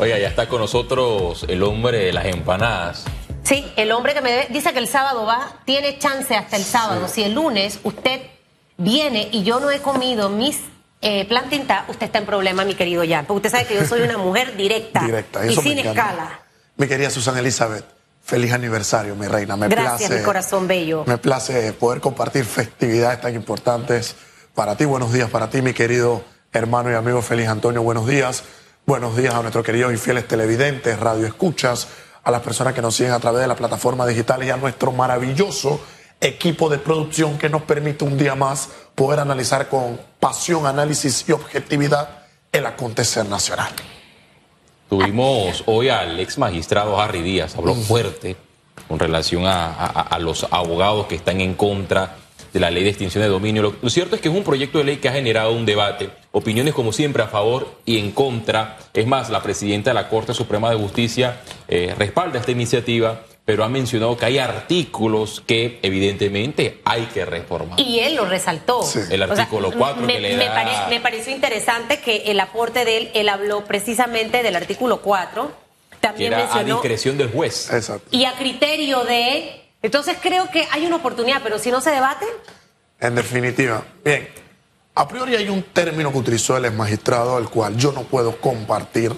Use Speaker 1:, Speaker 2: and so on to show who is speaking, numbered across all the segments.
Speaker 1: Oiga, ya está con nosotros el hombre de las empanadas.
Speaker 2: Sí, el hombre que me debe, dice que el sábado va, tiene chance hasta el sábado. Si el lunes usted viene y yo no he comido mis eh, plantinta, usted está en problema, mi querido Jan. Porque usted sabe que yo soy una mujer directa,
Speaker 3: Directa,
Speaker 2: y sin escala.
Speaker 3: Mi querida Susana Elizabeth, feliz aniversario, mi reina. Me
Speaker 2: Gracias,
Speaker 3: place,
Speaker 2: mi corazón bello.
Speaker 3: Me place poder compartir festividades tan importantes para ti. Buenos días para ti, mi querido hermano y amigo Feliz Antonio. Buenos días. Buenos días a nuestros queridos y fieles televidentes, radio escuchas, a las personas que nos siguen a través de las plataformas digitales y a nuestro maravilloso equipo de producción que nos permite un día más poder analizar con pasión, análisis y objetividad el acontecer nacional.
Speaker 1: Tuvimos hoy al ex magistrado Harry Díaz, habló fuerte con relación a, a- a los abogados que están en contra de la ley de extinción de dominio. Lo, lo cierto es que es un proyecto de ley que ha generado un debate, opiniones como siempre a favor y en contra. Es más, la presidenta de la Corte Suprema de Justicia eh, respalda esta iniciativa, pero ha mencionado que hay artículos que evidentemente hay que reformar.
Speaker 2: Y él lo resaltó.
Speaker 3: Sí.
Speaker 1: El artículo cuatro
Speaker 2: me,
Speaker 1: que le
Speaker 2: me
Speaker 1: da-
Speaker 2: pare- me pareció interesante que el aporte de él, él habló precisamente del artículo 4.
Speaker 1: que
Speaker 2: También
Speaker 1: era a
Speaker 2: mencionó.
Speaker 1: discreción del juez.
Speaker 3: Exacto.
Speaker 2: Y a criterio de. Entonces creo que hay una oportunidad, pero si no se debate,
Speaker 3: En definitiva. Bien, a priori hay un término que utilizó el ex magistrado, el cual yo no puedo compartir,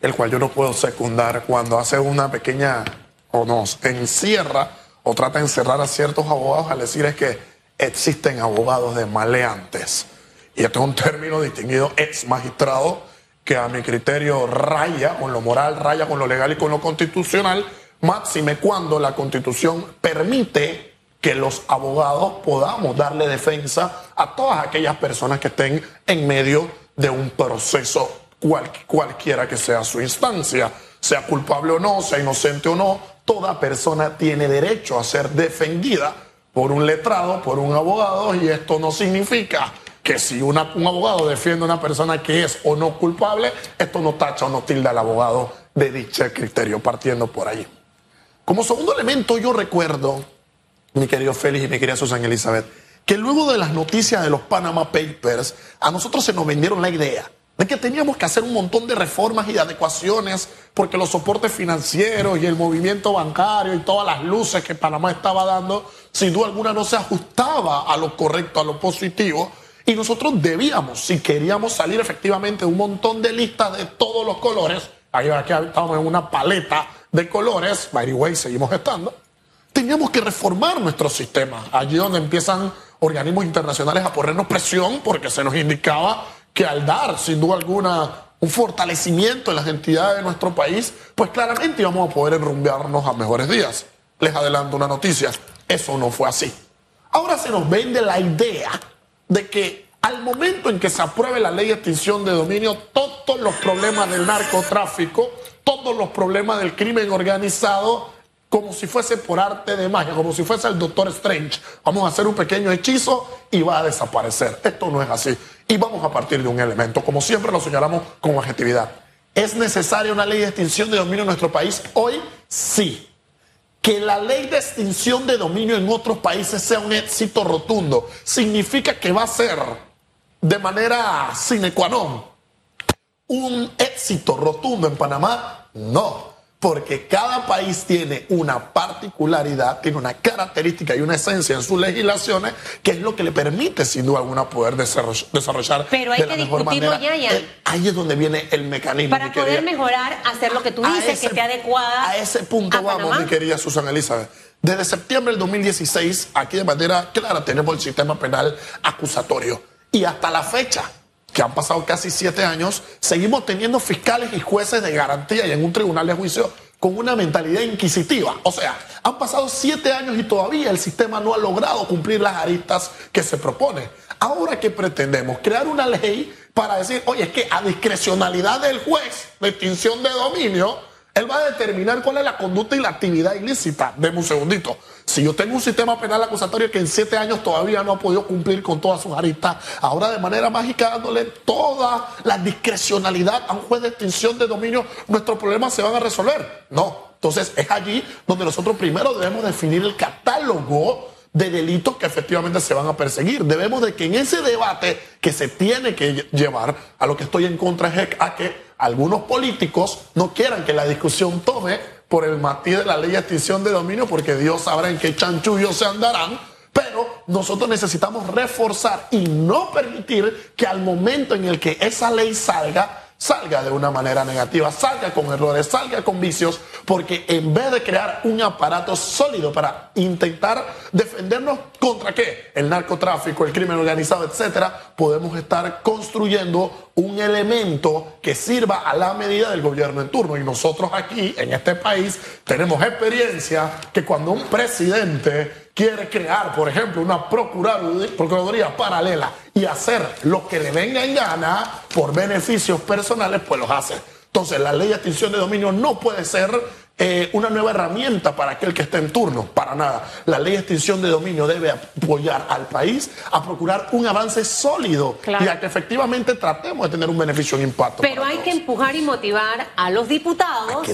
Speaker 3: el cual yo no puedo secundar cuando hace una pequeña, o nos encierra, o trata de encerrar a ciertos abogados al decir es que existen abogados de maleantes. Y esto es un término distinguido ex magistrado que a mi criterio raya con lo moral, raya con lo legal y con lo constitucional, máxime cuando la constitución permite que los abogados podamos darle defensa a todas aquellas personas que estén en medio de un proceso cual- cualquiera que sea su instancia, sea culpable o no, sea inocente o no, toda persona tiene derecho a ser defendida por un letrado, por un abogado, y esto no significa que si un abogado defiende a una persona que es o no culpable, esto no tacha o no tilda al abogado de dicho criterio, partiendo por ahí. Como segundo elemento, yo recuerdo, mi querido Félix y mi querida Susan Elizabeth, que luego de las noticias de los Panama Papers, a nosotros se nos vendieron la idea de que teníamos que hacer un montón de reformas y de adecuaciones porque los soportes financieros y el movimiento bancario y todas las luces que Panamá estaba dando, sin duda alguna no se ajustaba a lo correcto, a lo positivo. Y nosotros debíamos, si queríamos salir efectivamente de un montón de listas de todos los colores, ahí aquí estamos en una paleta de colores, by the way, seguimos estando, teníamos que reformar nuestro sistema. Allí donde empiezan organismos internacionales a ponernos presión porque se nos indicaba que al dar, sin duda alguna, un fortalecimiento en las entidades de nuestro país, pues claramente íbamos a poder enrumbearnos a mejores días. Les adelanto una noticia, eso no fue así. Ahora se nos vende la idea de que al momento en que se apruebe la ley de extinción de dominio, todos los problemas del narcotráfico, todos los problemas del crimen organizado, como si fuese por arte de magia, como si fuese el Doctor Strange. Vamos a hacer un pequeño hechizo y va a desaparecer. Esto no es así. Y vamos a partir de un elemento, como siempre lo señalamos con objetividad. ¿Es necesaria una ley de extinción de dominio en nuestro país? Hoy sí que la ley de extinción de dominio en otros países sea un éxito rotundo, significa que va a ser de manera sine qua non un éxito rotundo en Panamá. No, porque cada país tiene una particularidad, tiene una característica y una esencia en sus legislaciones que es lo que le permite, sin duda alguna, poder desarroll- desarrollar
Speaker 2: Pero hay
Speaker 3: de la
Speaker 2: que
Speaker 3: mejor
Speaker 2: discutirlo,
Speaker 3: manera. Eh, Ahí es donde viene el mecanismo.
Speaker 2: para
Speaker 3: mi
Speaker 2: poder
Speaker 3: querida.
Speaker 2: mejorar, hacer lo que tú
Speaker 3: A
Speaker 2: dices,
Speaker 3: ese-
Speaker 2: que esté adecuada.
Speaker 3: A ese punto
Speaker 2: a
Speaker 3: vamos,
Speaker 2: Panamá.
Speaker 3: mi querida Susana Elizabeth. Desde septiembre del 2016, aquí de manera clara tenemos el sistema penal acusatorio. Y hasta la fecha, que han pasado casi siete años, seguimos teniendo fiscales y jueces de garantía y en un tribunal de juicio con una mentalidad inquisitiva. O sea, han pasado siete años y todavía el sistema no ha logrado cumplir las aristas que se propone. Ahora que pretendemos crear una ley para decir, oye, es que a discrecionalidad del juez de extinción de dominio, él va a determinar cuál es la conducta y la actividad ilícita. Deme un segundito. Si yo tengo un sistema penal acusatorio que en siete años todavía no ha podido cumplir con todas sus aristas, ahora de manera mágica dándole toda la discrecionalidad a un juez de extinción de dominio, nuestros problemas se van a resolver. No. Entonces es allí donde nosotros primero debemos definir el catálogo de delitos que efectivamente se van a perseguir. Debemos de que en ese debate que se tiene que llevar, a lo que estoy en contra es a que algunos políticos no quieran que la discusión tome por el matiz de la ley de extinción de dominio, porque Dios sabrá en qué chanchullos se andarán. Pero nosotros necesitamos reforzar y no permitir que al momento en el que esa ley salga, salga de una manera negativa, salga con errores, salga con vicios, porque en vez de crear un aparato sólido para intentar defendernos contra qué, el narcotráfico, el crimen organizado, etcétera, podemos estar construyendo un elemento que sirva a la medida del gobierno en turno. Y nosotros aquí, en este país, tenemos experiencia que cuando un presidente quiere crear, por ejemplo, una procuraduría paralela y hacer lo que le venga en gana por beneficios personales, pues los hace. Entonces, la ley de extinción de dominio no puede ser eh, una nueva herramienta para aquel que esté en turno, para nada. La ley de extinción de dominio debe apoyar al país a procurar un avance sólido y a que efectivamente tratemos de tener un beneficio, un impacto.
Speaker 2: Pero hay que empujar y motivar a los diputados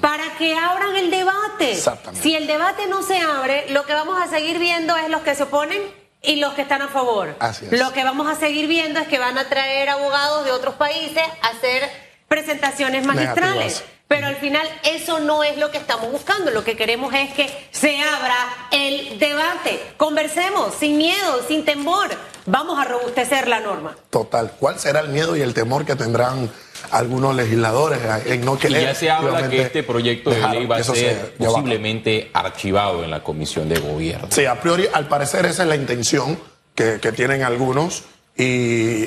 Speaker 2: para que abran el debate. Si el debate no se abre, lo que vamos a seguir viendo es los que se oponen y los que están a favor. Lo que vamos a seguir viendo es que van a traer abogados de otros países a hacer presentaciones magistrales. Pero al final eso no es lo que estamos buscando. Lo que queremos es que se abra el debate. Conversemos sin miedo, sin temor. Vamos a robustecer la norma.
Speaker 3: Total. ¿Cuál será el miedo y el temor que tendrán algunos legisladores en no querer?
Speaker 1: Y ya se habla que este proyecto de ley va a ser posiblemente archivado en la Comisión de Gobierno.
Speaker 3: Sí, a priori, al parecer esa es la intención que, que tienen algunos. Y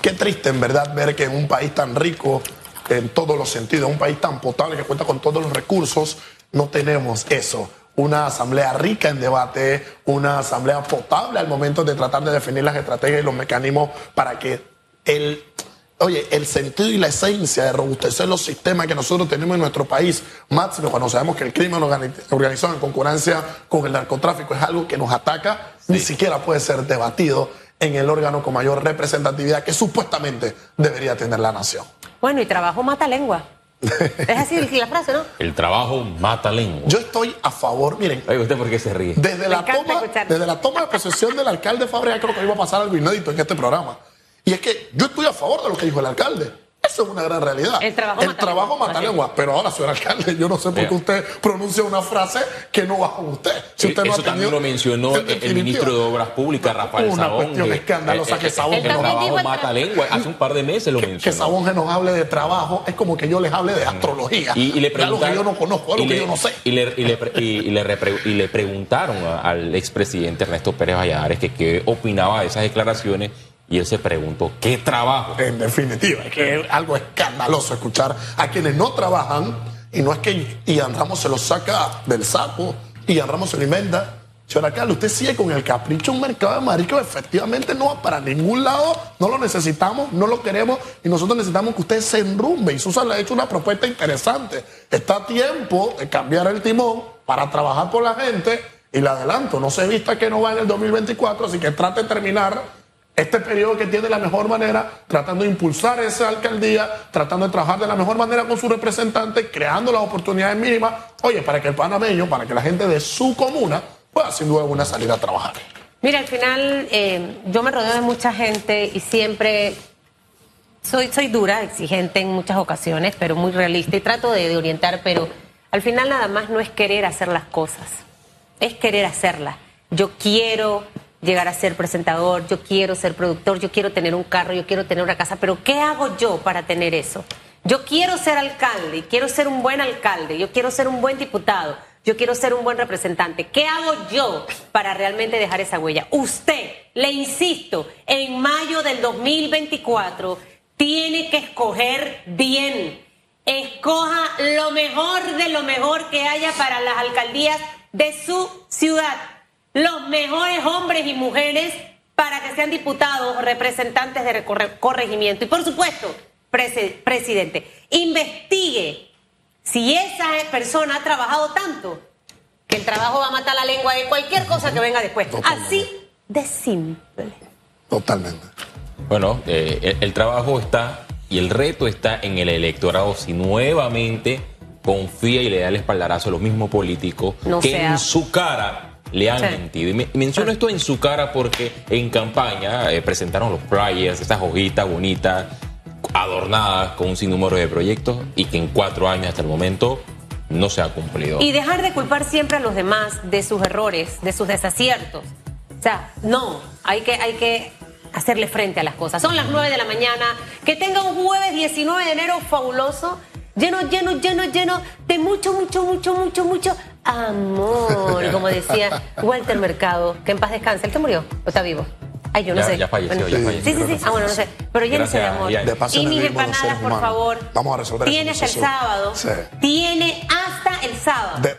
Speaker 3: qué triste en verdad ver que en un país tan rico en todos los sentidos. Un país tan potable que cuenta con todos los recursos, no tenemos eso. Una asamblea rica en debate, una asamblea potable al momento de tratar de definir las estrategias y los mecanismos para que el, oye, el sentido y la esencia de robustecer los sistemas que nosotros tenemos en nuestro país, máximo cuando sabemos que el crimen organizado en concurrencia con el narcotráfico es algo que nos ataca, ni siquiera puede ser debatido en el órgano con mayor representatividad que supuestamente debería tener la nación.
Speaker 2: Bueno, y trabajo mata lengua. Es así la frase, ¿no?
Speaker 1: El trabajo mata lengua.
Speaker 3: Yo estoy a favor, miren.
Speaker 1: Oye, ¿usted por qué se ríe?
Speaker 3: Desde la, toma, desde la toma de posesión del alcalde Fabregat creo que iba a pasar algo inédito en este programa. Y es que yo estoy a favor de lo que dijo el alcalde. Eso es una gran realidad.
Speaker 2: El trabajo,
Speaker 3: el trabajo mata lengua. Pero ahora, señor alcalde, yo no sé por qué usted pronuncia una frase que no va con usted.
Speaker 1: Si usted Eso también lo mencionó el, ministro de Obras Públicas, Rafael
Speaker 3: una Sabón. Una cuestión escandalosa que Sabón...
Speaker 1: El, trabajo mata lengua. Hace un par de meses lo mencionó.
Speaker 3: Que Sabón que nos hable de trabajo es como que yo les hable de astrología. Y, le preguntaron... Algo que yo no conozco, algo que yo no sé.
Speaker 1: Y le, y le preguntaron al expresidente Ernesto Pérez Valladares que qué opinaba de esas declaraciones y él se preguntó, ¿qué trabajo?
Speaker 3: En definitiva, es que es algo escandaloso escuchar a quienes no trabajan y no es que Ian Ramos se lo saca del saco, Ian Ramos se lo inventa. Señora Carlos, usted sigue con el capricho un mercado de maricos, efectivamente no va para ningún lado, no lo necesitamos, no lo queremos y nosotros necesitamos que usted se enrumbe. Y Susan le ha hecho una propuesta interesante. Está a tiempo de cambiar el timón para trabajar por la gente y le adelanto, no se vista que no va en el 2024, así que trate de terminar este periodo que tiene de la mejor manera, tratando de impulsar esa alcaldía, tratando de trabajar de la mejor manera con su representante, creando las oportunidades mínimas, oye, para que el panameño, para que la gente de su comuna pueda sin duda alguna salir a trabajar.
Speaker 2: Mira, al final eh, yo me rodeo de mucha gente y siempre soy, soy dura, exigente en muchas ocasiones, pero muy realista y trato de orientar, pero al final nada más no es querer hacer las cosas, es querer hacerlas. Yo quiero llegar a ser presentador, yo quiero ser productor, yo quiero tener un carro, yo quiero tener una casa, pero ¿qué hago yo para tener eso? Yo quiero ser alcalde, quiero ser un buen alcalde, yo quiero ser un buen diputado, yo quiero ser un buen representante. ¿Qué hago yo para realmente dejar esa huella? Usted, le insisto, en mayo del 2024 tiene que escoger bien. Escoja lo mejor de lo mejor que haya para las alcaldías de su ciudad los mejores hombres y mujeres para que sean diputados o representantes de corregimiento. Y por supuesto, presidente, investigue si esa persona ha trabajado tanto que el trabajo va a matar la lengua de cualquier cosa que venga después. Así de simple.
Speaker 3: Totalmente.
Speaker 1: Bueno, eh, el, trabajo está y el reto está en el electorado si nuevamente confía y le da el espaldarazo a los mismos políticos que en su cara le han mentido. Y menciono esto en su cara porque en campaña eh, presentaron los flyers, estas hojitas bonitas, adornadas con un sinnúmero de proyectos y que en cuatro años hasta el momento no se ha cumplido.
Speaker 2: Y dejar de culpar siempre a los demás de sus errores, de sus desaciertos. O sea, no, hay que, hay que hacerle frente a las cosas. Son las 9 de la mañana. Que tenga un jueves 19 de enero fabuloso, lleno, lleno, lleno, lleno de mucho, mucho, mucho, mucho, mucho amor. Como decía Walter Mercado, que en paz descanse. ¿Él que murió o está vivo? Ay, yo no
Speaker 1: Ya-
Speaker 2: sé.
Speaker 1: ya falleció,
Speaker 2: Bueno,
Speaker 1: ya falleció.
Speaker 2: Sí, sí, sí. Ah, bueno, no sé. Pero llénese de amor.
Speaker 3: De paso
Speaker 2: y
Speaker 3: el
Speaker 2: mis empanadas, por favor.
Speaker 3: Vamos a resolver eso,
Speaker 2: Tiene hasta el sábado.
Speaker 3: Sí.
Speaker 2: Tiene hasta el sábado.
Speaker 3: De-